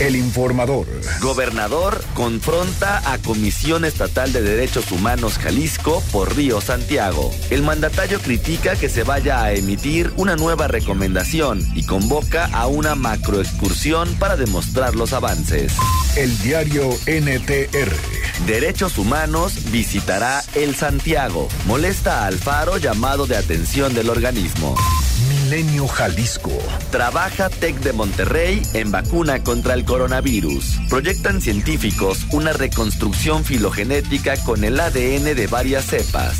El informador. Gobernador confronta a Comisión Estatal de Derechos Humanos Jalisco por Río Santiago. El mandatario critica que se vaya a emitir una nueva recomendación y convoca a una macroexcursión para demostrar los avances. El diario NTR. Derechos Humanos visitará el Santiago. Molesta a Alfaro llamado de atención del organismo. Milenio Jalisco. Trabaja TEC de Monterrey en vacuna contra el coronavirus. Proyectan científicos una reconstrucción filogenética con el ADN de varias cepas.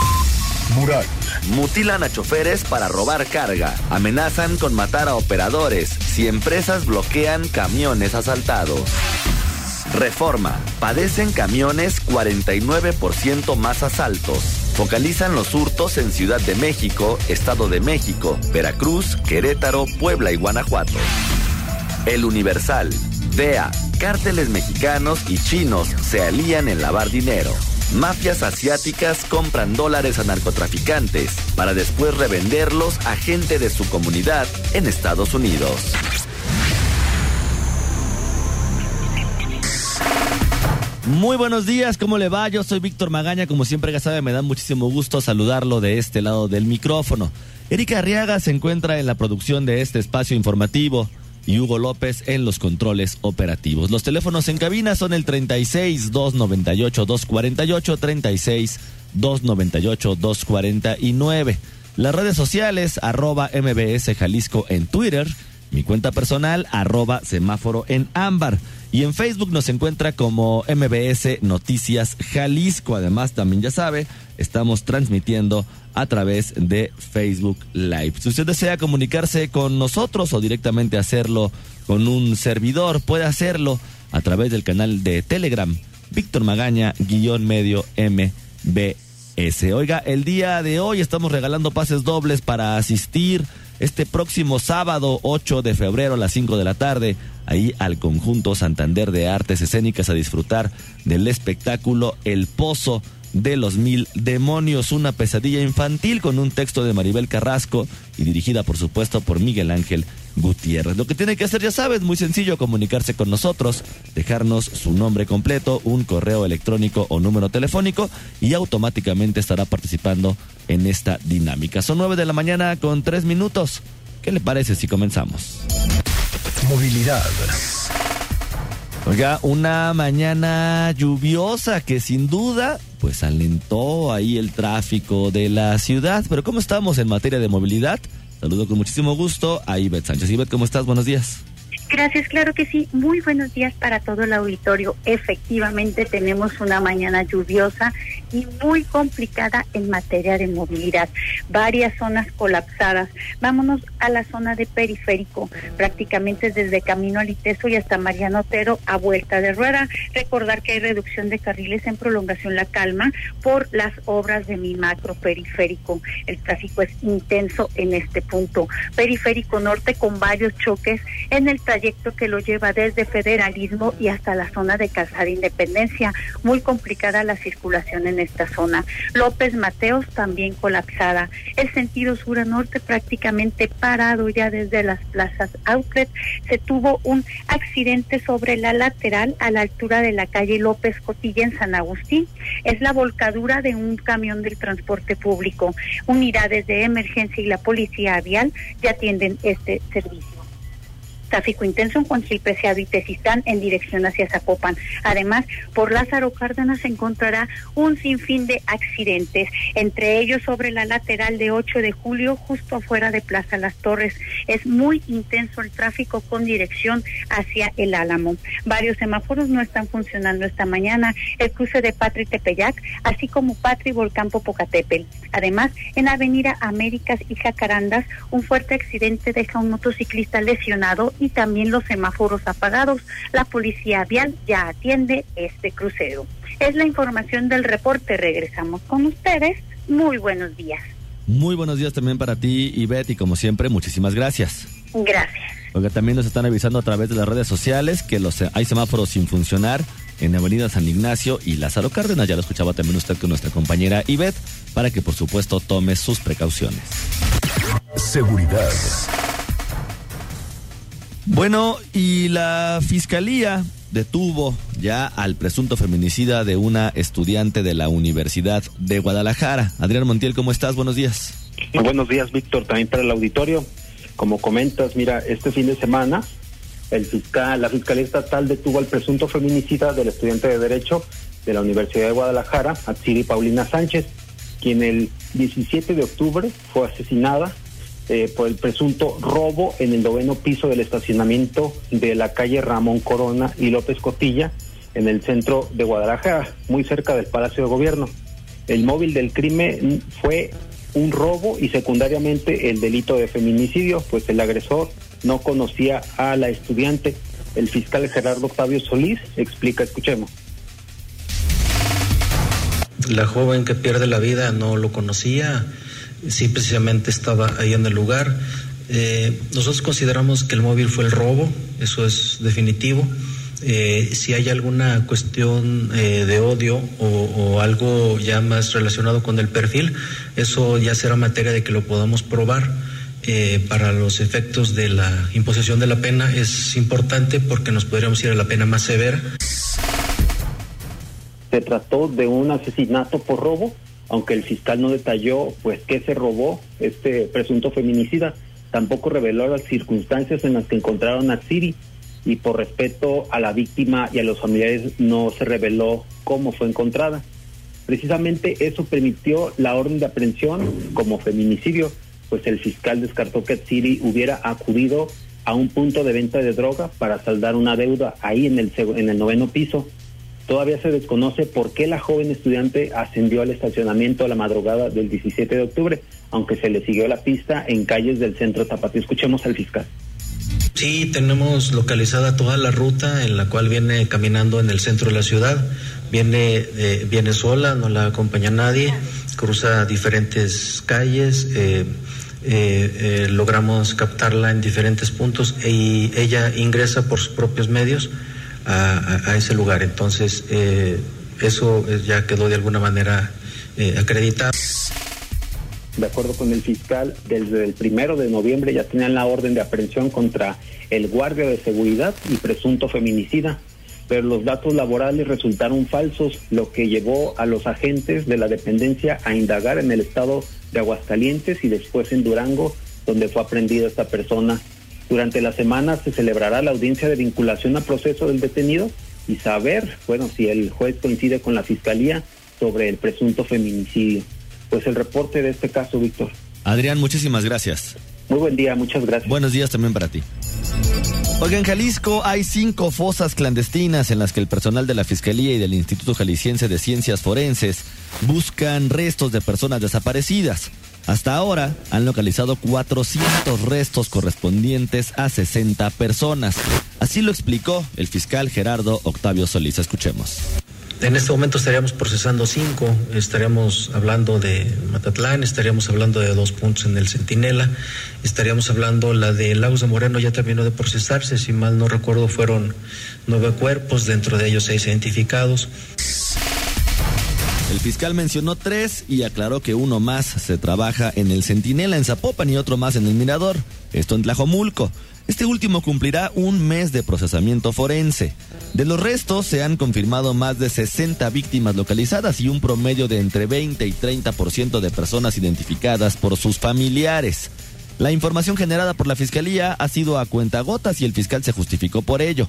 Mural. Mutilan a choferes para robar carga. Amenazan con matar a operadores si empresas bloquean camiones asaltados. Reforma. Padecen camiones 49% más asaltos. Focalizan los hurtos en Ciudad de México, Estado de México, Veracruz, Querétaro, Puebla y Guanajuato. El Universal. DEA. Cárteles mexicanos y chinos se alían en lavar dinero. Mafias asiáticas compran dólares a narcotraficantes para después revenderlos a gente de su comunidad en Estados Unidos. Muy buenos días, ¿cómo le va? Yo soy Víctor Magaña, como siempre ya sabe, me da muchísimo gusto saludarlo de este lado del micrófono. Erika Arriaga se encuentra en la producción de este espacio informativo y Hugo López en los controles operativos. Los teléfonos en cabina son el 36 298 248 36 298 249. Las redes sociales arroba MBS Jalisco en Twitter, mi cuenta personal arroba semáforo en ámbar. Y en Facebook nos encuentra como MBS Noticias Jalisco. Además, también ya sabe, estamos transmitiendo a través de Facebook Live. Si usted desea comunicarse con nosotros o directamente hacerlo con un servidor, puede hacerlo a través del canal de Telegram, Víctor Magaña, guion medio MBS. Oiga, el día de hoy estamos regalando pases dobles para asistir este próximo sábado 8 de febrero a las 5 de la tarde, ahí al conjunto Santander de Artes Escénicas a disfrutar del espectáculo El Pozo de los Mil Demonios, una pesadilla infantil con un texto de Maribel Carrasco y dirigida por supuesto por Miguel Ángel Gutiérrez. Lo que tiene que hacer, ya sabes, muy sencillo, comunicarse con nosotros, dejarnos su nombre completo, un correo electrónico o número telefónico y automáticamente estará participando en esta dinámica. Son nueve de la mañana con tres minutos. ¿Qué le parece si comenzamos? Movilidad. Oiga, una mañana lluviosa que sin duda pues alentó ahí el tráfico de la ciudad. Pero ¿cómo estamos en materia de movilidad? Saludo con muchísimo gusto a Ivette Sánchez. Ivette, ¿cómo estás? Buenos días. Gracias, claro que sí. Muy buenos días para todo el auditorio. Efectivamente tenemos una mañana lluviosa y muy complicada en materia de movilidad. Varias zonas colapsadas. Vámonos a la zona de periférico, prácticamente desde Camino al Iteso y hasta Mariano Otero a vuelta de rueda. Recordar que hay reducción de carriles en prolongación La Calma por las obras de mi macro periférico. El tráfico es intenso en este punto. Periférico Norte con varios choques en el trayecto que lo lleva desde Federalismo y hasta la zona de Calzada Independencia. Muy complicada la circulación en esta zona. López Mateos también colapsada. El sentido sur a norte prácticamente parado ya desde las plazas outlet. Se tuvo un accidente sobre la lateral a la altura de la calle López Cotilla en San Agustín. Es la volcadura de un camión del transporte público. Unidades de emergencia y la policía vial ya atienden este servicio tráfico intenso en Juan Gil Preciado y Tezistán en dirección hacia Zapopan. Además, por Lázaro Cárdenas se encontrará un sinfín de accidentes, entre ellos sobre la lateral de 8 de julio, justo afuera de Plaza Las Torres. Es muy intenso el tráfico con dirección hacia el Álamo. Varios semáforos no están funcionando esta mañana. El cruce de Patri Tepeyac, así como Patri Volcán Popocatépetl. Además, en Avenida Américas y Jacarandas, un fuerte accidente deja a un motociclista lesionado también los semáforos apagados. La policía vial ya atiende este crucero. Es la información del reporte. Regresamos con ustedes. Muy buenos días. Muy buenos días también para ti, Ivette, y como siempre, muchísimas gracias. Gracias. Porque también nos están avisando a través de las redes sociales que los, hay semáforos sin funcionar en Avenida San Ignacio y Lázaro Cárdenas. Ya lo escuchaba también usted con nuestra compañera Ivette, para que por supuesto tome sus precauciones. Seguridad. Bueno, y la fiscalía detuvo ya al presunto feminicida de una estudiante de la Universidad de Guadalajara. Adrián Montiel, ¿cómo estás? Buenos días. Buenos días, Víctor, también para el auditorio. Como comentas, mira, este fin de semana el fiscal, la Fiscalía Estatal detuvo al presunto feminicida del estudiante de Derecho de la Universidad de Guadalajara, Atsiri Paulina Sánchez, quien el 17 de octubre fue asesinada eh, por el presunto robo en el noveno piso del estacionamiento de la calle Ramón Corona y López Cotilla, en el centro de Guadalajara, muy cerca del Palacio de Gobierno. El móvil del crimen fue un robo y secundariamente el delito de feminicidio, pues el agresor no conocía a la estudiante. El fiscal Gerardo Octavio Solís explica, escuchemos. La joven que pierde la vida no lo conocía, sí precisamente estaba ahí en el lugar. Eh, nosotros consideramos que el móvil fue el robo, eso es definitivo. Eh, si hay alguna cuestión eh, de odio o, algo ya más relacionado con el perfil, eso ya será materia de que lo podamos probar. Eh, para los efectos de la imposición de la pena es importante porque nos podríamos ir a la pena más severa. Se trató de un asesinato por robo, aunque el fiscal no detalló pues qué se robó este presunto feminicida, tampoco reveló las circunstancias en las que encontraron a Siri y por respeto a la víctima y a los familiares no se reveló cómo fue encontrada. Precisamente eso permitió la orden de aprehensión como feminicidio pues el fiscal descartó que Siri hubiera acudido a un punto de venta de droga para saldar una deuda ahí en el, en el noveno piso. Todavía se desconoce por qué la joven estudiante ascendió al estacionamiento a la madrugada del 17 de octubre, aunque se le siguió la pista en calles del centro Tapatío. Escuchemos al fiscal. Sí, tenemos localizada toda la ruta en la cual viene caminando en el centro de la ciudad. Viene, eh, viene sola, no la acompaña nadie, cruza diferentes calles. Eh, eh, eh, logramos captarla en diferentes puntos y ella ingresa por sus propios medios a, ese lugar. Entonces, eh, eso ya quedó de alguna manera eh, acreditado. De acuerdo con el fiscal, desde el primero de noviembre ya tenían la orden de aprehensión contra el guardia de seguridad y presunto feminicida pero los datos laborales resultaron falsos, lo que llevó a los agentes de la dependencia a indagar en el estado de Aguascalientes y después en Durango, donde fue aprendida esta persona. Durante la semana se celebrará la audiencia de vinculación a proceso del detenido y saber, bueno, si el juez coincide con la fiscalía sobre el presunto feminicidio. Pues el reporte de este caso, Víctor. Adrián, muchísimas gracias. Muy buen día, muchas gracias. Buenos días también para ti. Oiga, en Jalisco hay cinco fosas clandestinas en las que el personal de la Fiscalía y del Instituto Jalisciense de Ciencias Forenses buscan restos de personas desaparecidas. Hasta ahora han localizado 400 restos correspondientes a 60 personas. Así lo explicó el fiscal Gerardo Octavio Solís. Escuchemos. En este momento estaríamos procesando cinco, estaríamos hablando de Matatlán, estaríamos hablando de dos puntos en el Centinela, estaríamos hablando la de Lagos de Moreno ya terminó de procesarse, si mal no recuerdo fueron nueve cuerpos, dentro de ellos seis identificados. El fiscal mencionó tres y aclaró que uno más se trabaja en el Centinela en Zapopan y otro más en el Mirador, esto en Tlajomulco. Este último cumplirá un mes de procesamiento forense. De los restos se han confirmado más de 60 víctimas localizadas y un promedio de entre 20 y 30% de personas identificadas por sus familiares. La información generada por la Fiscalía ha sido a cuentagotas y el fiscal se justificó por ello.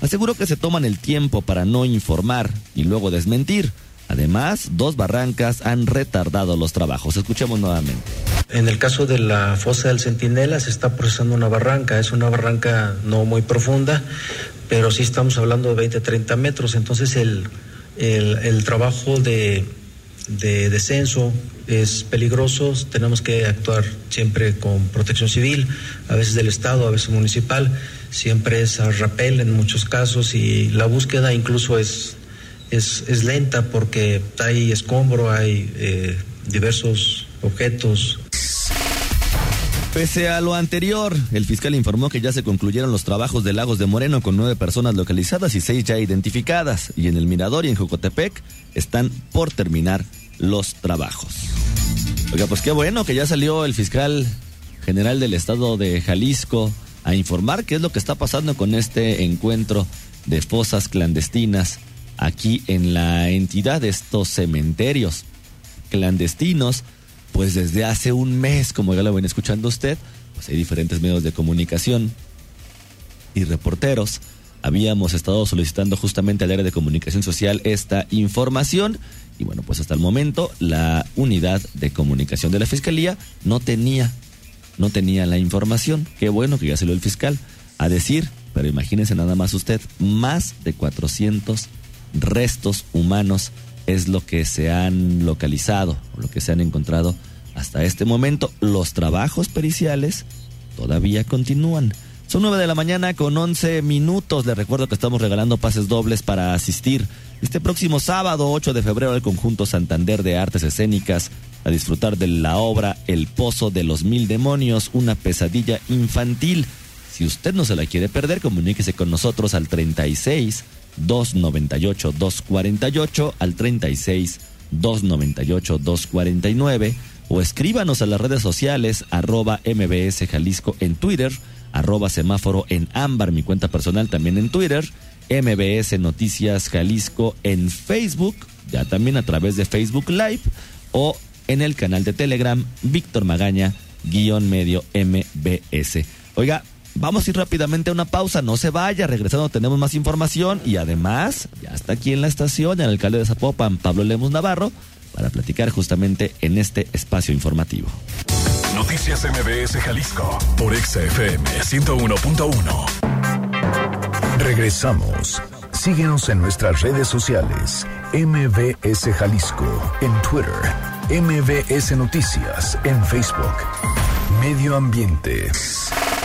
Aseguró que se toman el tiempo para no informar y luego desmentir. Además, dos barrancas han retardado los trabajos. Escuchemos nuevamente. En el caso de la fosa del Centinela se está procesando una barranca. Es una barranca no muy profunda, pero sí estamos hablando de 20, 30 metros. Entonces el, el, trabajo de, de descenso es peligroso. Tenemos que actuar siempre con protección civil, a veces del Estado, a veces municipal. Siempre es a rapel en muchos casos y la búsqueda incluso es es, es lenta porque hay escombro, hay eh, diversos objetos. Pese a lo anterior, el fiscal informó que ya se concluyeron los trabajos de Lagos de Moreno con nueve personas localizadas y seis ya identificadas. Y en el Mirador y en Jocotepec están por terminar los trabajos. Oiga, pues qué bueno que ya salió el fiscal general del estado de Jalisco a informar qué es lo que está pasando con este encuentro de fosas clandestinas aquí en la entidad de estos cementerios clandestinos pues desde hace un mes, como ya lo ven escuchando usted, pues hay diferentes medios de comunicación y reporteros. Habíamos estado solicitando justamente al área de comunicación social esta información y bueno, pues hasta el momento la unidad de comunicación de la Fiscalía no tenía, no tenía la información. Qué bueno que ya salió el fiscal a decir, pero imagínense nada más usted, más de 400 restos humanos es lo que se han localizado, lo que se han encontrado hasta este momento. Los trabajos periciales todavía continúan. Son 9 de la mañana con 11 minutos. Les recuerdo que estamos regalando pases dobles para asistir este próximo sábado 8 de febrero al conjunto Santander de Artes Escénicas a disfrutar de la obra El Pozo de los Mil Demonios, una pesadilla infantil. Si usted no se la quiere perder, comuníquese con nosotros al 36 298 248 al 36 298 249 o escríbanos a las redes sociales arroba mbs Jalisco en Twitter, arroba semáforo en ámbar, mi cuenta personal también en Twitter, mbs Noticias Jalisco en Facebook, ya también a través de Facebook Live o en el canal de Telegram Víctor Magaña guion medio mbs. Oiga, Vamos a ir rápidamente a una pausa, no se vaya, regresando tenemos más información y además ya está aquí en la estación el alcalde de Zapopan, Pablo Lemos Navarro, para platicar justamente en este espacio informativo. Noticias MBS Jalisco por XFM 101.1. Regresamos. Síguenos en nuestras redes sociales. MBS Jalisco en Twitter. MBS Noticias en Facebook. Medio Ambiente.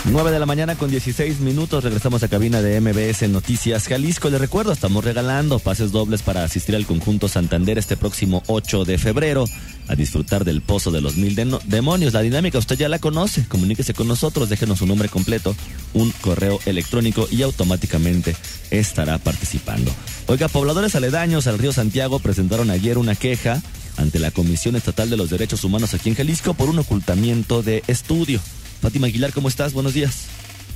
9 de la mañana con 16 minutos. Regresamos a cabina de MBS Noticias Jalisco. Les recuerdo, estamos regalando pases dobles para asistir al conjunto Santander este próximo 8 de febrero a disfrutar del Pozo de los Mil Demonios. La dinámica usted ya la conoce. Comuníquese con nosotros, déjenos su nombre completo, un correo electrónico y automáticamente estará participando. Oiga, pobladores aledaños al río Santiago presentaron ayer una queja ante la Comisión Estatal de los Derechos Humanos aquí en Jalisco por un ocultamiento de estudio. Fátima Aguilar, ¿cómo estás? Buenos días.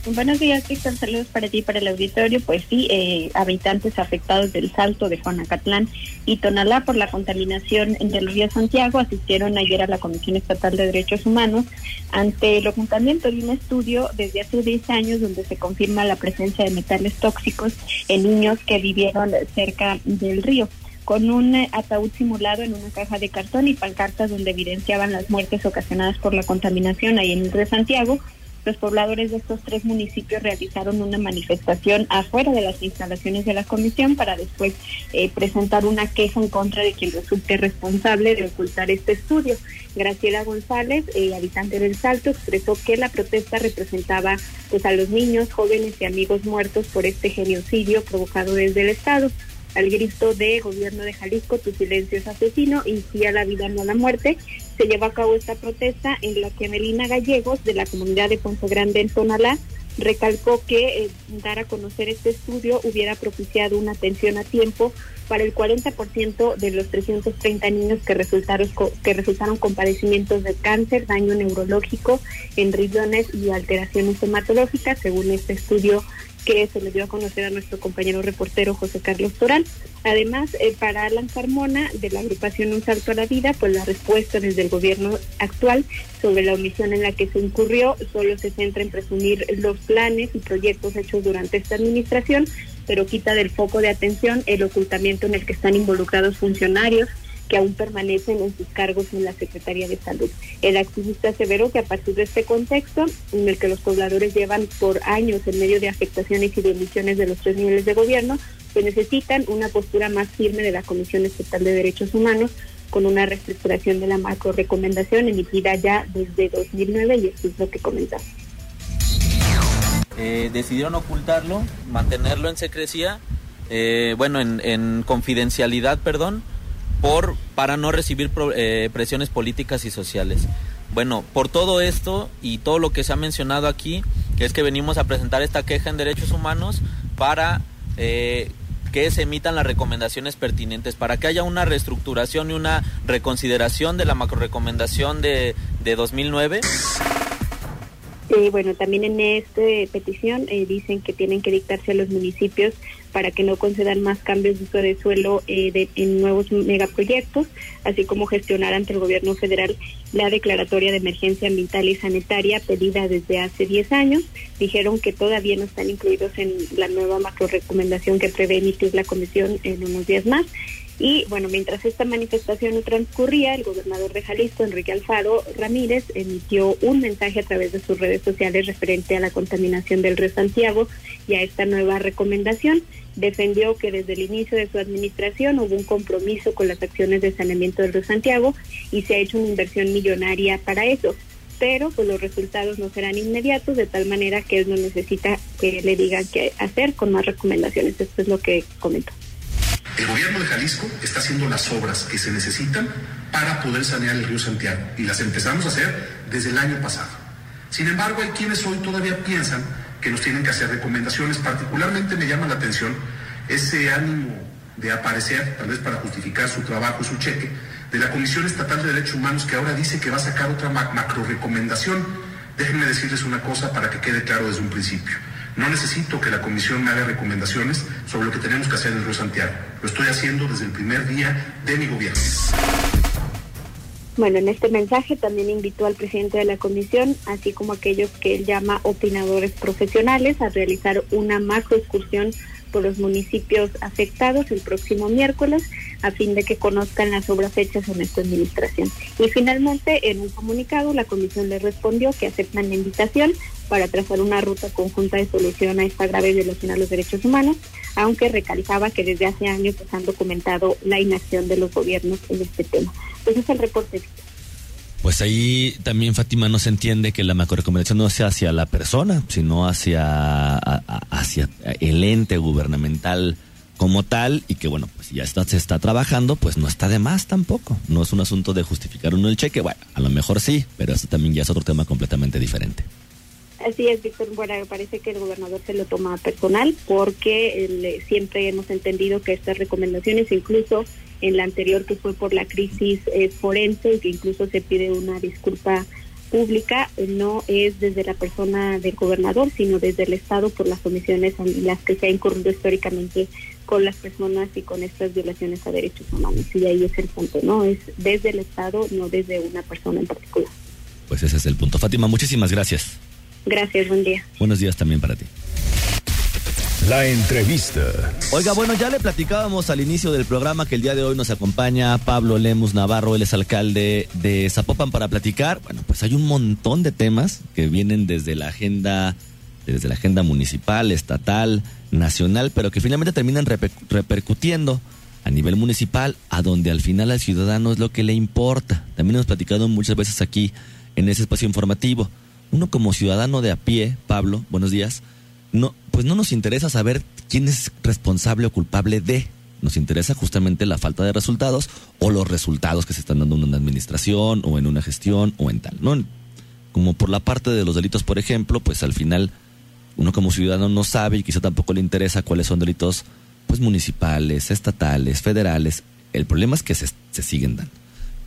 Buenos días, Víctor. Saludos para ti y para el auditorio. Pues sí, eh, habitantes afectados del Salto de Juanacatlán y Tonalá por la contaminación del río Santiago asistieron ayer a la Comisión Estatal de Derechos Humanos ante el ocultamiento de un estudio desde hace 10 años donde se confirma la presencia de metales tóxicos en niños que vivieron cerca del río con un eh, ataúd simulado en una caja de cartón y pancartas donde evidenciaban las muertes ocasionadas por la contaminación ahí en el de Santiago. Los pobladores de estos tres municipios realizaron una manifestación afuera de las instalaciones de la comisión para después eh, presentar una queja en contra de quien resulte responsable de ocultar este estudio. Graciela González, eh, habitante del Salto, expresó que la protesta representaba pues a los niños, jóvenes y amigos muertos por este genocidio provocado desde el Estado al grito de gobierno de Jalisco, tu silencio es asesino y sí a la vida, no a la muerte, se llevó a cabo esta protesta en la que Melina Gallegos, de la comunidad de Ponce Grande en Tonalá, recalcó que eh, dar a conocer este estudio hubiera propiciado una atención a tiempo para el 40% de los 330 niños que resultaron, que resultaron con padecimientos de cáncer, daño neurológico en riñones y alteraciones hematológicas, según este estudio que se le dio a conocer a nuestro compañero reportero José Carlos Torán. Además, eh, para Alan Carmona, de la agrupación Un Salto a la Vida, pues la respuesta desde el gobierno actual sobre la omisión en la que se incurrió solo se centra en presumir los planes y proyectos hechos durante esta administración, pero quita del foco de atención el ocultamiento en el que están involucrados funcionarios, que aún permanecen en sus cargos en la Secretaría de Salud. El activista aseveró que a partir de este contexto, en el que los pobladores llevan por años en medio de afectaciones y de de los tres niveles de gobierno, pues necesitan una postura más firme de la Comisión Estatal de Derechos Humanos con una reestructuración de la macro recomendación emitida ya desde 2009 y esto es lo que comentamos. Eh, decidieron ocultarlo, mantenerlo en secrecía, eh, bueno, en, en confidencialidad, perdón, por, para no recibir eh, presiones políticas y sociales. Bueno, por todo esto y todo lo que se ha mencionado aquí, que es que venimos a presentar esta queja en derechos humanos para eh, que se emitan las recomendaciones pertinentes, para que haya una reestructuración y una reconsideración de la macro recomendación de, de 2009. Eh, bueno, también en esta petición eh, dicen que tienen que dictarse a los municipios para que no concedan más cambios de uso de suelo eh, en nuevos megaproyectos, así como gestionar ante el gobierno federal la declaratoria de emergencia ambiental y sanitaria pedida desde hace 10 años. Dijeron que todavía no están incluidos en la nueva macro recomendación que prevé emitir la comisión en unos días más y bueno, mientras esta manifestación transcurría, el gobernador de Jalisco, Enrique Alfaro Ramírez, emitió un mensaje a través de sus redes sociales referente a la contaminación del río Santiago y a esta nueva recomendación. Defendió que desde el inicio de su administración hubo un compromiso con las acciones de saneamiento del río Santiago y se ha hecho una inversión millonaria para eso pero pues los resultados no serán inmediatos, de tal manera que él no necesita que le digan qué hacer con más recomendaciones. Esto es lo que comentó. El gobierno de Jalisco está haciendo las obras que se necesitan para poder sanear el río Santiago y las empezamos a hacer desde el año pasado. Sin embargo, hay quienes hoy todavía piensan que nos tienen que hacer recomendaciones. Particularmente me llama la atención ese ánimo de aparecer, tal vez para justificar su trabajo, su cheque, de la Comisión Estatal de Derechos Humanos que ahora dice que va a sacar otra macro recomendación. Déjenme decirles una cosa para que quede claro desde un principio. No necesito que la comisión me haga recomendaciones sobre lo que tenemos que hacer en el Río Santiago. Lo estoy haciendo desde el primer día de mi gobierno. Bueno, en este mensaje también invitó al presidente de la comisión, así como aquellos que él llama opinadores profesionales, a realizar una macro excursión por los municipios afectados el próximo miércoles a fin de que conozcan las obras hechas en esta administración. Y finalmente, en un comunicado, la comisión le respondió que aceptan la invitación para trazar una ruta conjunta de solución a esta grave violación a los derechos humanos, aunque recalcaba que desde hace años pues, han documentado la inacción de los gobiernos en este tema. Pues es el reporte. Pues ahí también Fátima no se entiende que la macrorecomendación no sea hacia la persona, sino hacia, hacia el ente gubernamental como tal y que bueno, pues ya está, se está trabajando, pues no está de más tampoco. No es un asunto de justificar uno el cheque, bueno, a lo mejor sí, pero eso también ya es otro tema completamente diferente. Así es, Víctor. Bueno, parece que el gobernador se lo toma personal porque siempre hemos entendido que estas recomendaciones, incluso en la anterior que fue por la crisis eh, forense y que incluso se pide una disculpa pública, no es desde la persona del gobernador, sino desde el Estado por las omisiones en las que se ha incurrido históricamente con las personas y con estas violaciones a derechos humanos. Y ahí es el punto, ¿no? Es desde el Estado, no desde una persona en particular. Pues ese es el punto. Fátima, muchísimas gracias. Gracias, buen día. Buenos días también para ti. La entrevista. Oiga, bueno, ya le platicábamos al inicio del programa que el día de hoy nos acompaña Pablo Lemus Navarro, él es alcalde de Zapopan para platicar. Bueno, pues hay un montón de temas que vienen desde la agenda, desde la agenda municipal, estatal, nacional, pero que finalmente terminan repercutiendo a nivel municipal, a donde al final al ciudadano es lo que le importa. También hemos platicado muchas veces aquí en ese espacio informativo. Uno como ciudadano de a pie, Pablo, buenos días no, pues no nos interesa saber quién es responsable o culpable de. Nos interesa justamente la falta de resultados o los resultados que se están dando en una administración o en una gestión o en tal. ¿no? Como por la parte de los delitos, por ejemplo, pues al final uno como ciudadano no sabe y quizá tampoco le interesa cuáles son delitos pues municipales, estatales, federales. El problema es que se, se siguen dando.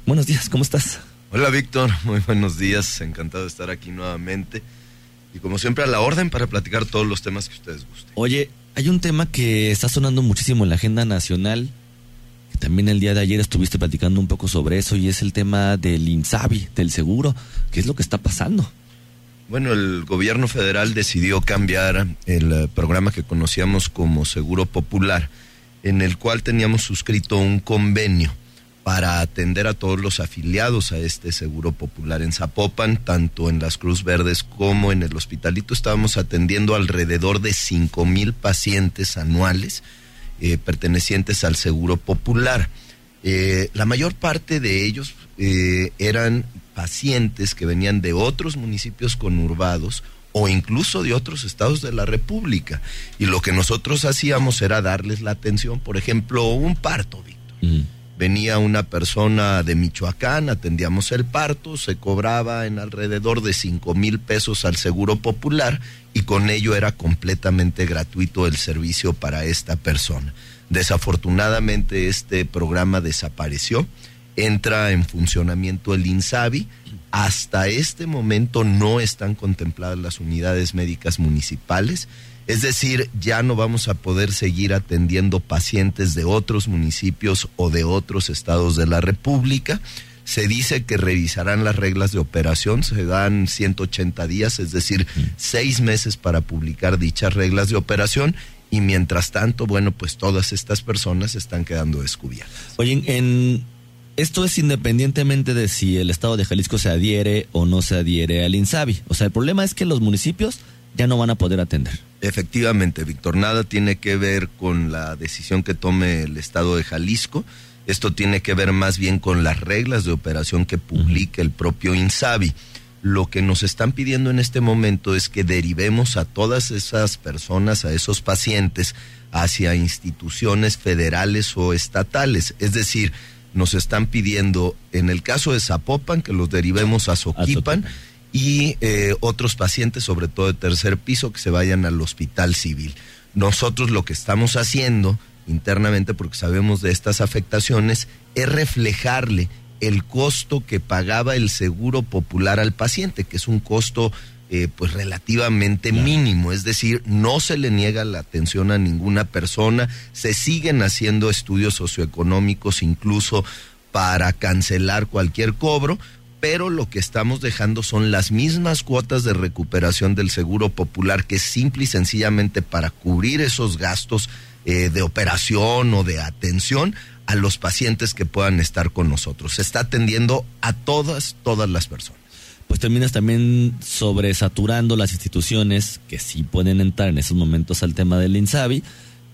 Buenos días, ¿cómo estás? Hola Víctor, muy buenos días, encantado de estar aquí nuevamente y como siempre a la orden para platicar todos los temas que ustedes gusten. Oye, hay un tema que está sonando muchísimo en la agenda nacional, que también el día de ayer estuviste platicando un poco sobre eso, y es el tema del INSABI, del seguro. ¿Qué es lo que está pasando? Bueno, el gobierno federal decidió cambiar el eh, programa que conocíamos como Seguro Popular, en el cual teníamos suscrito un convenio para atender a todos los afiliados a este seguro popular en Zapopan, tanto en las Cruz Verdes como en el hospitalito. Estábamos atendiendo alrededor de cinco mil pacientes anuales eh, pertenecientes al seguro popular. Eh, la mayor parte de ellos eran pacientes que venían de otros municipios conurbados o incluso de otros estados de la República. Y lo que nosotros hacíamos era darles la atención, por ejemplo, un parto, Víctor venía una persona de Michoacán, atendíamos el parto, se cobraba en alrededor de cinco mil pesos al Seguro Popular y con ello era completamente gratuito el servicio para esta persona. Desafortunadamente este programa desapareció, entra en funcionamiento el INSABI, hasta este momento no están contempladas las unidades médicas municipales es decir, ya no vamos a poder seguir atendiendo pacientes de otros municipios o de otros estados de la República. Se dice que revisarán las reglas de operación, se dan 180 días, es decir, seis meses para publicar dichas reglas de operación y mientras tanto, bueno, pues todas estas personas están quedando descubiertas. Oye, en, esto es independientemente de si el Estado de Jalisco se adhiere o no se adhiere al INSABI. O sea, el problema es que los municipios ya no van a poder atender. Efectivamente, Víctor, nada tiene que ver con la decisión que tome el Estado de Jalisco. Esto tiene que ver más bien con las reglas de operación que publica el propio INSABI. Lo que nos están pidiendo en este momento es que derivemos a todas esas personas, a esos pacientes, hacia instituciones federales o estatales. Es decir, nos están pidiendo, en el caso de Zapopan, que los derivemos a Soquipan y eh, otros pacientes, sobre todo de tercer piso, que se vayan al hospital civil. Nosotros lo que estamos haciendo internamente, porque sabemos de estas afectaciones, es reflejarle el costo que pagaba el seguro popular al paciente, que es un costo eh, pues relativamente mínimo, es decir, no se le niega la atención a ninguna persona, se siguen haciendo estudios socioeconómicos incluso para cancelar cualquier cobro, pero lo que estamos dejando son las mismas cuotas de recuperación del Seguro Popular, que es simple y sencillamente para cubrir esos gastos eh, de operación o de atención a los pacientes que puedan estar con nosotros. Se está atendiendo a todas, todas las personas. Pues terminas también sobresaturando las instituciones que sí pueden entrar en esos momentos al tema del INSABI,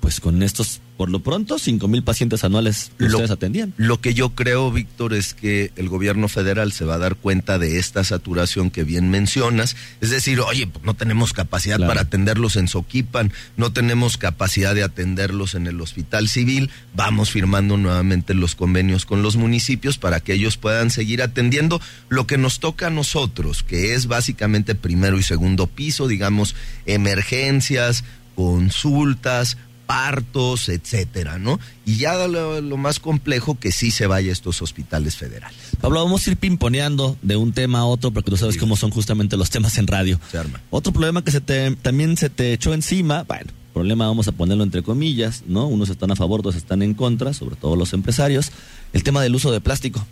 pues con estos por lo pronto, cinco mil pacientes anuales que ustedes atendían. Lo que yo creo, Víctor, es que el gobierno federal se va a dar cuenta de esta saturación que bien mencionas. Es decir, oye, pues no tenemos capacidad para atenderlos en Soquipan, no tenemos capacidad de atenderlos en el hospital civil. Vamos firmando nuevamente los convenios con los municipios para que ellos puedan seguir atendiendo lo que nos toca a nosotros, que es básicamente primero y segundo piso, digamos, emergencias, consultas, partos, etcétera, ¿no? Y ya lo, más complejo que sí se vaya a estos hospitales federales. Pablo, vamos a ir pimponeando de un tema a otro porque tú sabes cómo son justamente los temas en radio. Se arma. Otro problema que se te, también se te echó encima, bueno, problema vamos a ponerlo entre comillas, ¿no? Unos están a favor, otros están en contra, sobre todo los empresarios, el tema del uso de plástico.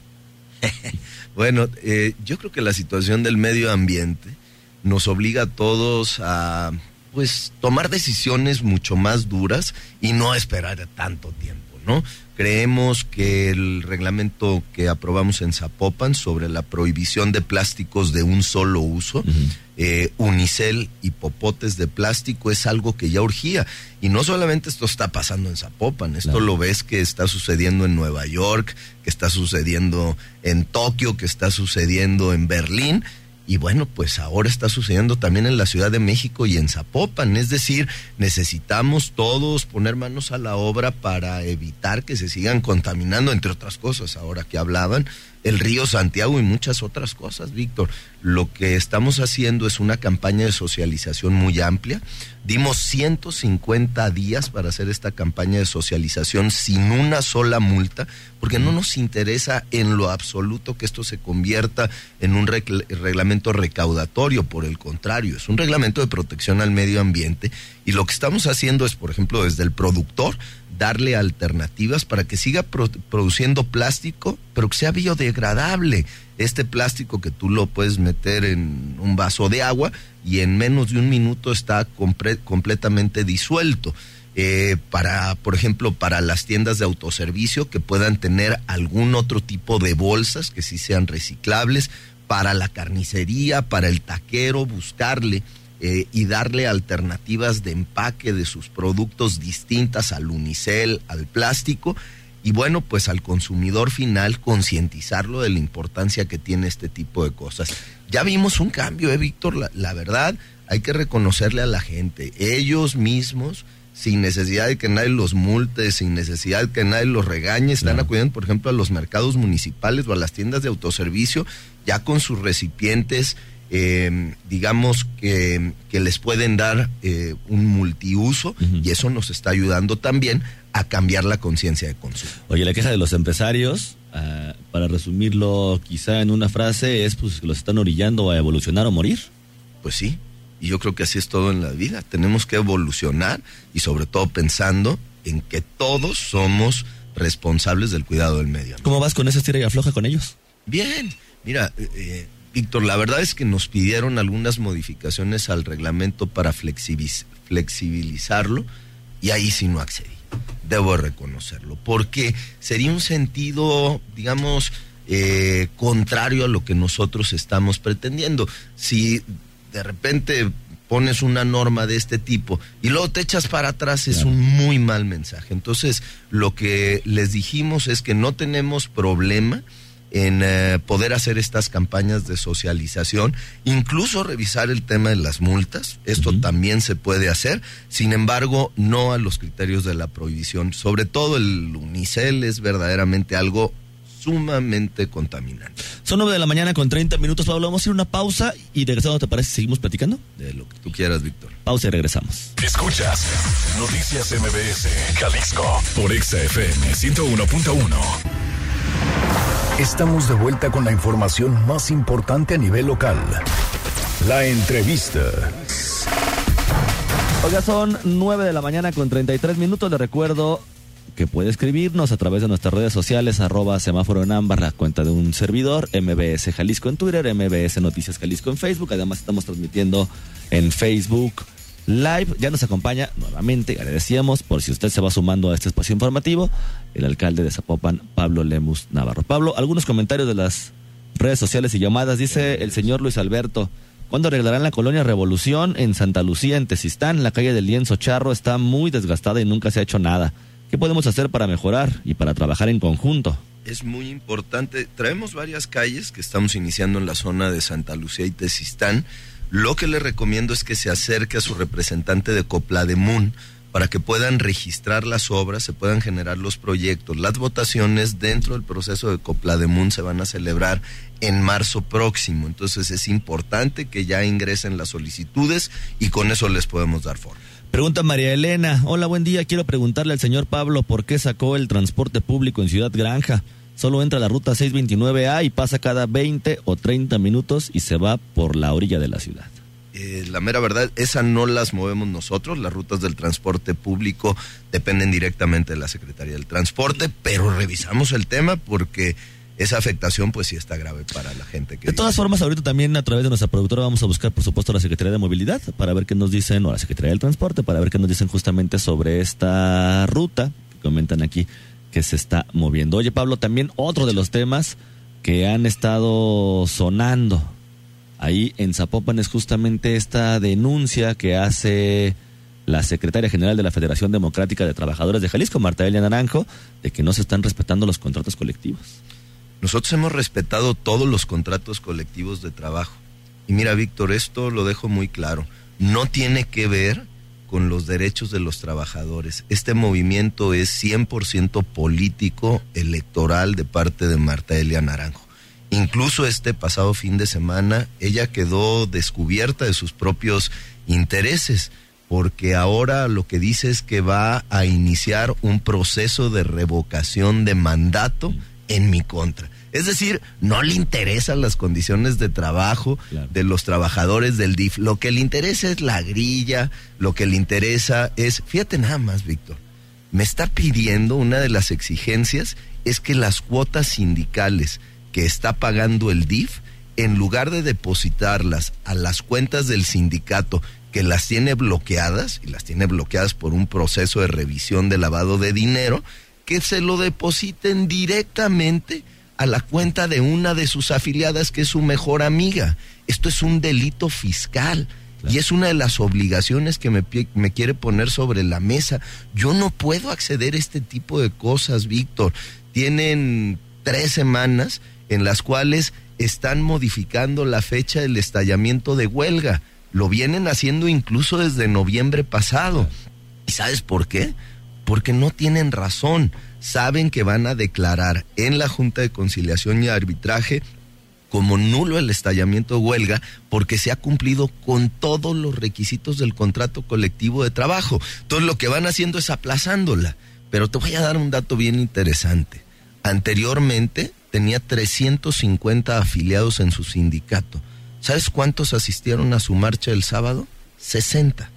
bueno, eh, yo creo que la situación del medio ambiente nos obliga a todos a pues tomar decisiones mucho más duras y no esperar tanto tiempo, ¿no? Creemos que el reglamento que aprobamos en Zapopan sobre la prohibición de plásticos de un solo uso, eh, unicel y popotes de plástico es algo que ya urgía. Y no solamente esto está pasando en Zapopan, esto lo ves que está sucediendo en Nueva York, que está sucediendo en Tokio, que está sucediendo en Berlín y bueno, pues ahora está sucediendo también en la Ciudad de México y en Zapopan. Es decir, necesitamos todos poner manos a la obra para evitar que se sigan contaminando, entre otras cosas, ahora que hablaban, el río Santiago y muchas otras cosas, Víctor. Lo que estamos haciendo es una campaña de socialización muy amplia. Dimos 150 días para hacer esta campaña de socialización sin una sola multa, porque no nos interesa en lo absoluto que esto se convierta en un reglamento recaudatorio, por el contrario, es un reglamento de protección al medio ambiente y lo que estamos haciendo es, por ejemplo, desde el productor, darle alternativas para que siga produciendo plástico, pero que sea biodegradable. Este plástico que tú lo puedes meter en un vaso de agua y en menos de un minuto está completamente disuelto. Eh, para, por ejemplo, para las tiendas de autoservicio que puedan tener algún otro tipo de bolsas que sí sean reciclables, para la carnicería, para el taquero, buscarle eh, y darle alternativas de empaque de sus productos distintas al unicel, al plástico y bueno, pues al consumidor final concientizarlo de la importancia que tiene este tipo de cosas. Ya vimos un cambio, ¿eh, Víctor? La, la verdad, hay que reconocerle a la gente. Ellos mismos sin necesidad de que nadie los multe, sin necesidad de que nadie los regañe, están acudiendo, por ejemplo, a los mercados municipales o a las tiendas de autoservicio, ya con sus recipientes, eh, digamos, que, que, les pueden dar eh, un multiuso, y eso nos está ayudando también a cambiar la conciencia de consumo. Oye, la queja de los empresarios, ah, para resumirlo quizá en una frase, es pues que los están orillando a evolucionar o morir. Pues sí, y yo creo que así es todo en la vida. Tenemos que evolucionar y sobre todo pensando en que todos somos responsables del cuidado del medio ambiente. ¿Cómo vas con esa tira y afloja con ellos? Bien, mira, eh, eh, Víctor, la verdad es que nos pidieron algunas modificaciones al reglamento para flexibilizarlo y ahí sí no accedí. Debo reconocerlo, porque sería un sentido, digamos, eh, contrario a lo que nosotros estamos pretendiendo. Si de repente pones una norma de este tipo y luego te echas para atrás, es un muy mal mensaje. Entonces, lo que les dijimos es que no tenemos problema en eh, poder hacer estas campañas de socialización, incluso revisar el tema de las multas, esto también se puede hacer, sin embargo, no a los criterios de la prohibición, sobre todo el unicel es verdaderamente algo sumamente contaminante. Son nueve de la mañana con 30 minutos, Pablo. Vamos a hacer una pausa y regresando, ¿te parece? ¿Seguimos platicando? De lo que tú quieras, Víctor. Pausa y regresamos. Escuchas Noticias MBS, Jalisco, por XFM 101.1. Estamos de vuelta con la información más importante a nivel local. La entrevista. Oiga, son 9 de la mañana con 33 minutos. Le recuerdo que puede escribirnos a través de nuestras redes sociales, arroba semáforo en ámbar, la cuenta de un servidor, MBS Jalisco en Twitter, MBS Noticias Jalisco en Facebook. Además estamos transmitiendo en Facebook Live. Ya nos acompaña nuevamente, agradecíamos por si usted se va sumando a este espacio informativo, el alcalde de Zapopan, Pablo Lemus Navarro. Pablo, algunos comentarios de las redes sociales y llamadas. Dice el señor Luis Alberto. ¿Cuándo arreglarán la colonia Revolución en Santa Lucía, en Tezistán? La calle del Lienzo Charro está muy desgastada y nunca se ha hecho nada. ¿Qué podemos hacer para mejorar y para trabajar en conjunto? Es muy importante. Traemos varias calles que estamos iniciando en la zona de Santa Lucía y Tezistán. Lo que le recomiendo es que se acerque a su representante de Coplademun para que puedan registrar las obras, se puedan generar los proyectos. Las votaciones dentro del proceso de Coplademun se van a celebrar en marzo próximo. Entonces es importante que ya ingresen las solicitudes y con eso les podemos dar forma. Pregunta María Elena. Hola, buen día. Quiero preguntarle al señor Pablo por qué sacó el transporte público en Ciudad Granja. Solo entra la ruta 629A y pasa cada 20 o 30 minutos y se va por la orilla de la ciudad. Eh, la mera verdad, esa no las movemos nosotros. Las rutas del transporte público dependen directamente de la Secretaría del Transporte, pero revisamos el tema porque esa afectación pues sí está grave para la gente. Que de todas formas, ahorita también a través de nuestra productora vamos a buscar, por supuesto, a la Secretaría de Movilidad para ver qué nos dicen, o a la Secretaría del Transporte, para ver qué nos dicen justamente sobre esta ruta que comentan aquí que se está moviendo. Oye, Pablo, también otro de los temas que han estado sonando ahí en Zapopan es justamente esta denuncia que hace la secretaria general de la Federación Democrática de Trabajadores de Jalisco, Marta Elia Naranjo, de que no se están respetando los contratos colectivos. Nosotros hemos respetado todos los contratos colectivos de trabajo. Y mira, Víctor, esto lo dejo muy claro. No tiene que ver con los derechos de los trabajadores. Este movimiento es 100% político, electoral de parte de Marta Elia Naranjo. Incluso este pasado fin de semana ella quedó descubierta de sus propios intereses, porque ahora lo que dice es que va a iniciar un proceso de revocación de mandato en mi contra. Es decir, no le interesan las condiciones de trabajo de los trabajadores del DIF. Lo que le interesa es la grilla, lo que le interesa es, fíjate nada más, Víctor, me está pidiendo una de las exigencias es que las cuotas sindicales que está pagando el DIF, en lugar de depositarlas a las cuentas del sindicato que las tiene bloqueadas, y las tiene bloqueadas por un proceso de revisión de lavado de dinero, que se lo depositen directamente a la cuenta de una de sus afiliadas que es su mejor amiga. Esto es un delito fiscal. Y es una de las obligaciones que me, me, quiere poner sobre la mesa. Yo no puedo acceder a este tipo de cosas, Víctor. Tienen tres semanas en las cuales están modificando la fecha del estallamiento de huelga. Lo vienen haciendo incluso desde noviembre pasado ¿Y sabes por qué? Porque no tienen razón. Saben que van a declarar en la Junta de Conciliación y Arbitraje como nulo el estallamiento de huelga porque se ha cumplido con todos los requisitos del contrato colectivo de trabajo. Entonces lo que van haciendo es aplazándola. Pero te voy a dar un dato bien interesante. Anteriormente tenía 350 afiliados en su sindicato. ¿Sabes cuántos asistieron a su marcha el sábado? 60.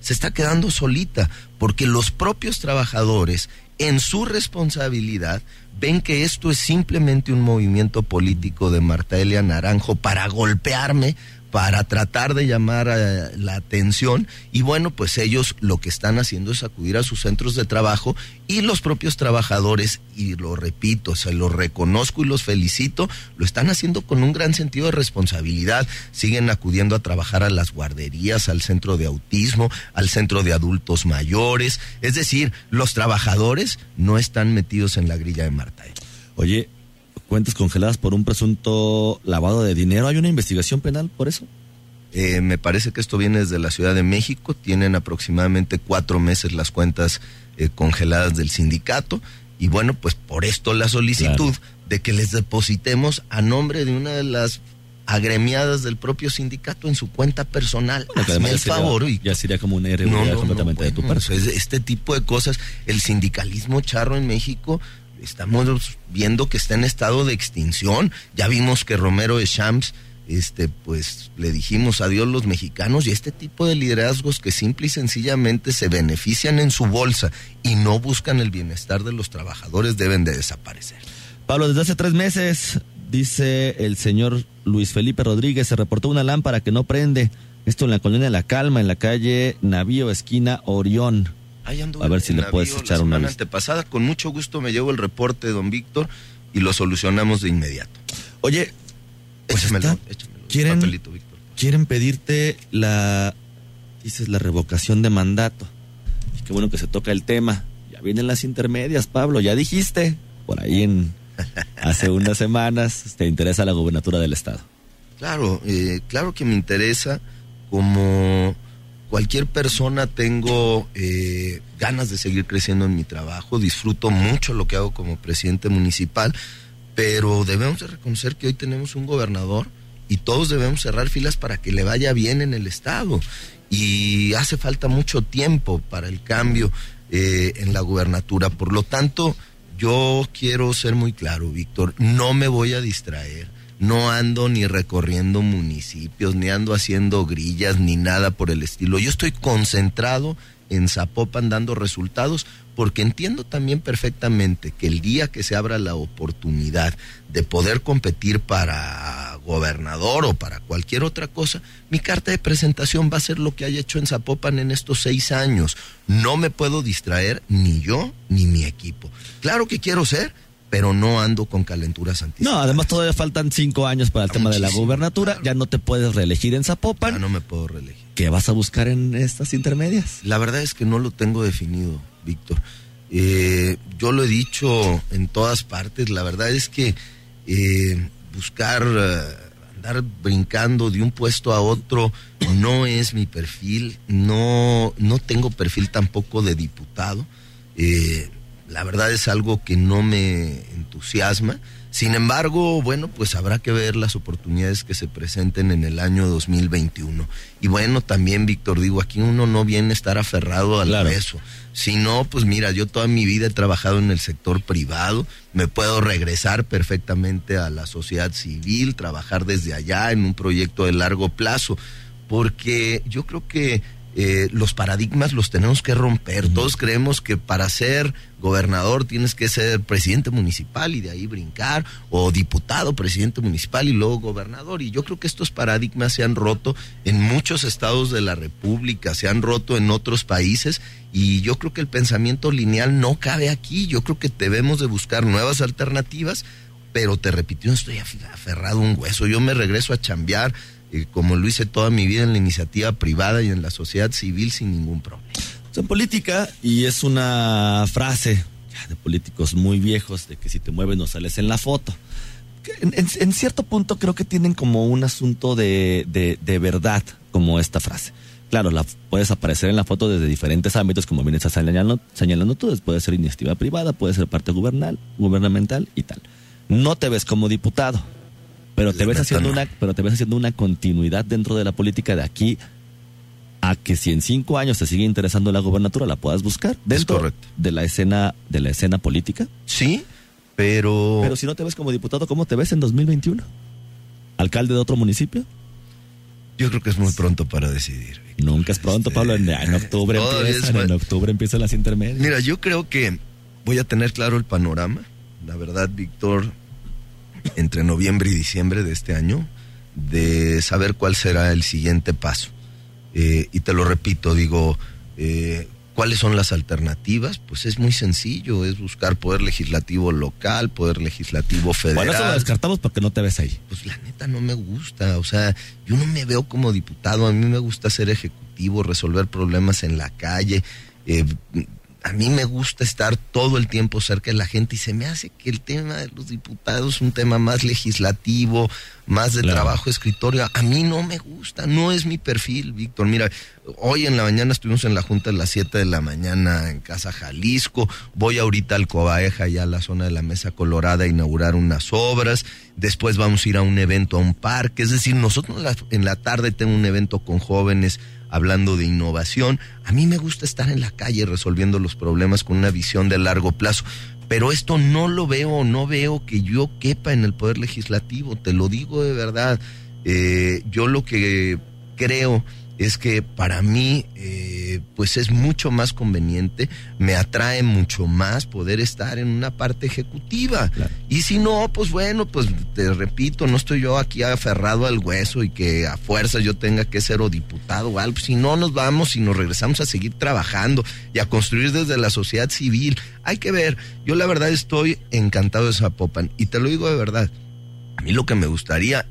Se está quedando solita porque los propios trabajadores en su responsabilidad ven que esto es simplemente un movimiento político de Marta Elia Naranjo para golpearme, para tratar de llamar eh, la atención. Y bueno, pues ellos lo que están haciendo es acudir a sus centros de trabajo y los propios trabajadores, y lo repito, se los reconozco y los felicito, lo están haciendo con un gran sentido de responsabilidad, siguen acudiendo a trabajar a las guarderías, al centro de autismo, al centro de adultos mayores, es decir, los trabajadores no están metidos en la grilla de Marta. Oye, cuentas congeladas por un presunto lavado de dinero. ¿Hay una investigación penal por eso? Eh, me parece que esto viene desde la Ciudad de México. Tienen aproximadamente cuatro meses las cuentas eh, congeladas del sindicato. Y bueno, pues por esto la solicitud de que les depositemos a nombre de una de las agremiadas del propio sindicato en su cuenta personal. Hazme el favor. Y... Ya sería como una irregularidad completamente de tu parte. este tipo de cosas, el sindicalismo charro en México estamos viendo que está en estado de extinción. Ya vimos que Romero de Champs, este, pues le dijimos adiós los mexicanos y este tipo de liderazgos que simple y sencillamente se benefician en su bolsa y no buscan el bienestar de los trabajadores deben de desaparecer. Pablo, desde hace tres meses, dice el señor Luis Felipe Rodríguez, se reportó una lámpara que no prende. Esto en la colonia La Calma, en la calle Navío, esquina Orión a ver si le puedes echar una vista. antepasada. Con mucho gusto me llevo el reporte, don Víctor, y lo solucionamos de inmediato. Oye, pues échamelo, quieren, quieren pedirte la, dices, la revocación de mandato. Y qué bueno que se toca el tema. Ya vienen las intermedias, Pablo, ya dijiste, por ahí en hace unas semanas, te interesa la gobernatura del Estado. Claro, eh, claro que me interesa como cualquier persona tengo eh, ganas de seguir creciendo en mi trabajo, disfruto mucho lo que hago como presidente municipal, pero debemos de reconocer que hoy tenemos un gobernador y todos debemos cerrar filas para que le vaya bien en el Estado. Y hace falta mucho tiempo para el cambio eh, en la gubernatura. Por lo tanto, yo quiero ser muy claro, Víctor, no me voy a distraer no ando ni recorriendo municipios, ni ando haciendo grillas, ni nada por el estilo. Yo estoy concentrado en Zapopan dando resultados porque entiendo también perfectamente que el día que se abra la oportunidad de poder competir para gobernador o para cualquier otra cosa, mi carta de presentación va a ser lo que haya hecho en Zapopan en estos seis años. No me puedo distraer ni yo ni mi equipo. Claro que quiero ser pero no ando con calenturas anticipadas. No, además todavía faltan cinco años para el tema de la gubernatura. Ya no te puedes reelegir en Zapopan. Ya no me puedo reelegir. ¿Qué vas a buscar en estas intermedias? La verdad es que no lo tengo definido, Víctor. Eh, yo lo he dicho en todas partes. La verdad es que eh, buscar eh, andar brincando de un puesto a otro no es mi perfil. No, no tengo perfil tampoco de diputado. Eh, la verdad es algo que no me entusiasma. Sin embargo, bueno, pues habrá que ver las oportunidades que se presenten en el año 2021. Y bueno, también, Víctor, digo, aquí uno no viene a estar aferrado al claro. peso. Si no, pues mira, yo toda mi vida he trabajado en el sector privado, me puedo regresar perfectamente a la sociedad civil, trabajar desde allá en un proyecto de largo plazo, porque yo creo que eh, los paradigmas los tenemos que romper. Todos creemos que para ser gobernador tienes que ser presidente municipal y de ahí brincar, o diputado, presidente municipal y luego gobernador. Y yo creo que estos paradigmas se han roto en muchos estados de la República, se han roto en otros países y yo creo que el pensamiento lineal no cabe aquí. Yo creo que debemos de buscar nuevas alternativas, pero te repito, no estoy aferrado a un hueso. Yo me regreso a chambear como lo hice toda mi vida en la iniciativa privada y en la sociedad civil sin ningún problema. En política, y es una frase de políticos muy viejos, de que si te mueves no sales en la foto. En, cierto punto creo que tienen como un asunto de, de, de, verdad, como esta frase. Claro, la, puedes aparecer en la foto desde diferentes ámbitos, como bien estás señalando, señalando tú. Puede ser iniciativa privada, puede ser parte gubernal, gubernamental y tal. No te ves como diputado, pero te ves haciendo una, pero te ves haciendo una continuidad dentro de la política de aquí a que si en cinco años te sigue interesando la gubernatura la puedas buscar dentro de la escena de la escena política. Sí, pero pero si no te ves como diputado, ¿cómo te ves en 2021? ¿Alcalde de otro municipio? Yo creo que es muy pronto para decidir. Nunca es pronto, Pablo. En, octubre empiezan, en octubre empiezan las intermedias. Mira, yo creo que voy a tener claro el panorama. La verdad, Víctor, entre noviembre y diciembre de este año, de saber cuál será el siguiente paso. Eh, y te lo repito, digo, eh, ¿Cuáles son las alternativas? Pues es muy sencillo, es buscar poder legislativo local, poder legislativo federal. Bueno, eso lo descartamos porque no te ves ahí. Pues la neta no me gusta, o sea, yo no me veo como diputado, a mí me gusta ser ejecutivo, resolver problemas en la calle, eh, a mí me gusta estar todo el tiempo cerca de la gente y se me hace que el tema de los diputados es un tema más legislativo, más de trabajo escritorio. A mí no me gusta, no es mi perfil, Víctor. Mira, hoy en la mañana estuvimos en la Junta a las 7 de la mañana en Casa Jalisco. Voy ahorita al Cobaeja, ya a la zona de la Mesa Colorada, a inaugurar unas obras. Después vamos a ir a un evento, a un parque. Es decir, nosotros en la tarde tengo un evento con jóvenes hablando de innovación. A mí me gusta estar en la calle resolviendo los problemas con una visión de largo plazo, pero esto no lo veo, no veo que yo quepa en el Poder Legislativo, te lo digo de verdad. Eh, yo lo que creo es que para mí eh, pues es mucho más conveniente, me atrae mucho más poder estar en una parte ejecutiva. Y si no, pues bueno, pues te repito, no estoy yo aquí aferrado al hueso y que a fuerza yo tenga que ser o diputado o algo. Si no, nos vamos y nos regresamos a seguir trabajando y a construir desde la sociedad civil. Hay que ver, yo la verdad estoy encantado de Zapopan y te lo digo de verdad. A mí lo que me gustaría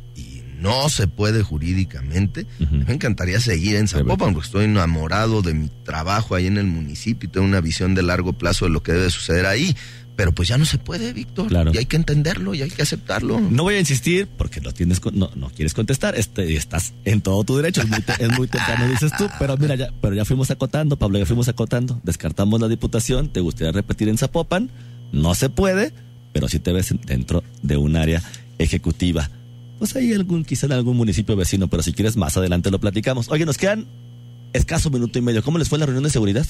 no se puede jurídicamente. Me encantaría seguir en Zapopan porque estoy enamorado de mi trabajo ahí en el municipio y tengo una visión de largo plazo de lo que debe suceder ahí. Pero pues ya no se puede, Víctor. Claro. Y hay que entenderlo y hay que aceptarlo. No voy a insistir porque no tienes no, no quieres contestar. Este, estás en todo tu derecho. Es muy, es muy temprano, dices tú. Pero mira, ya, pero ya fuimos acotando, Pablo, ya fuimos acotando. Descartamos la diputación. ¿Te gustaría repetir en Zapopan? No se puede, pero sí te ves dentro de un área ejecutiva pues hay algún, quizá en algún municipio vecino, pero si quieres más adelante lo platicamos. Oye, nos quedan escaso minuto y medio. ¿Cómo les fue la reunión de seguridad?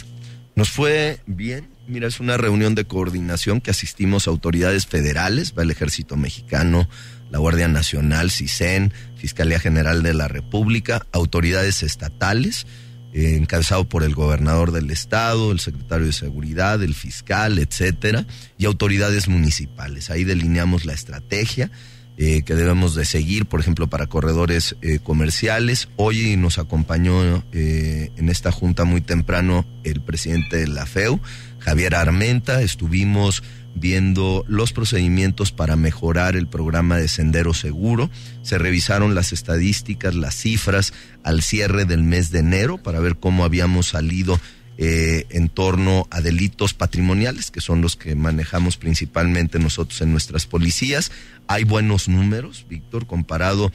Nos fue bien. Mira, es una reunión de coordinación que asistimos a autoridades federales, va el Ejército Mexicano, la Guardia Nacional, CISEN, Fiscalía General de la República, autoridades estatales, eh, encabezado por el gobernador del estado, el secretario de Seguridad, el fiscal, etcétera, y autoridades municipales. Ahí delineamos la estrategia eh, que debemos de seguir, por ejemplo, para corredores eh, comerciales. Hoy nos acompañó eh, en esta junta muy temprano el presidente de la FEU, Javier Armenta. Estuvimos viendo los procedimientos para mejorar el programa de Sendero Seguro. Se revisaron las estadísticas, las cifras al cierre del mes de enero para ver cómo habíamos salido eh, en torno a delitos patrimoniales, que son los que manejamos principalmente nosotros en nuestras policías. Hay buenos números, Víctor, comparado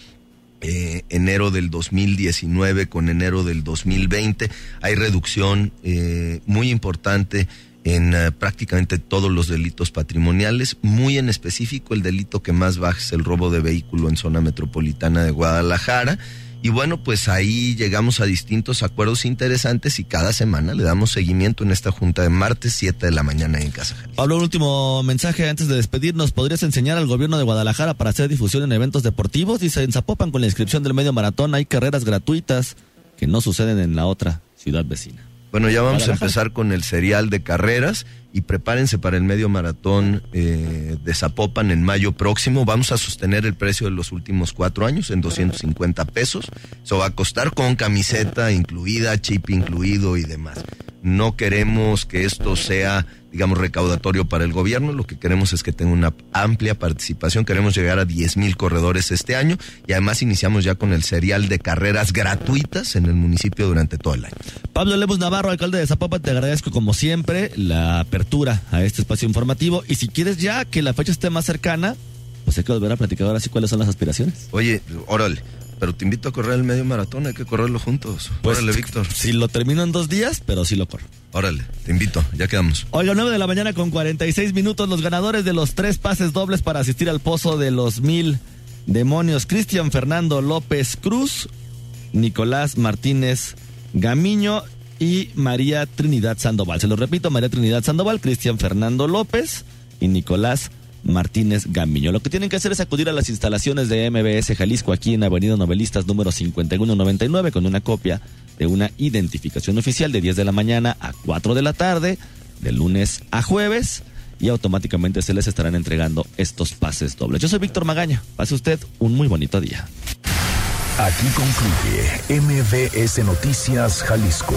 eh, enero del 2019 con enero del 2020. Hay reducción eh, muy importante en prácticamente todos los delitos patrimoniales, muy en específico el delito que más baja es el robo de vehículo en zona metropolitana de Guadalajara y bueno, pues ahí llegamos a distintos acuerdos interesantes y cada semana le damos seguimiento en esta junta de martes 7 de la mañana en Casa. Pablo, un último mensaje antes de despedirnos. ¿Podrías enseñar al gobierno de Guadalajara para hacer difusión en eventos deportivos? Dice, en Zapopan con la inscripción del medio maratón hay carreras gratuitas que no suceden en la otra ciudad vecina. Bueno, ya vamos a empezar con el serial de carreras y prepárense para el medio maratón eh, de Zapopan en mayo próximo. Vamos a sostener el precio de los últimos cuatro años en 250 pesos. Eso va a costar con camiseta incluida, chip incluido y demás. No queremos que esto sea digamos, recaudatorio para el gobierno. Lo que queremos es que tenga una amplia participación. Queremos llegar a 10 mil corredores este año y además iniciamos ya con el serial de carreras gratuitas en el municipio durante todo el año. Pablo Lemos Navarro, alcalde de Zapopan, te agradezco como siempre la apertura a este espacio informativo y si quieres ya que la fecha esté más cercana, pues hay que volver a platicar ahora sí cuáles son las aspiraciones. Oye, órale pero te invito a correr el medio maratón, hay que correrlo juntos. Pues, Órale, Víctor. Si lo termino en dos días, pero sí lo corro. Órale, te invito, ya quedamos. Oiga, 9 de la mañana con 46 minutos, los ganadores de los tres pases dobles para asistir al pozo de los mil demonios. Cristian Fernando López Cruz, Nicolás Martínez Gamiño y María Trinidad Sandoval. Se lo repito, María Trinidad Sandoval, Cristian Fernando López y Nicolás Martínez Gamiño. Lo que tienen que hacer es acudir a las instalaciones de MBS Jalisco aquí en Avenida Novelistas número 5199 con una copia de una identificación oficial de 10 de la mañana a 4 de la tarde, de lunes a jueves, y automáticamente se les estarán entregando estos pases dobles. Yo soy Víctor Magaña. Pase usted un muy bonito día. Aquí concluye MBS Noticias Jalisco.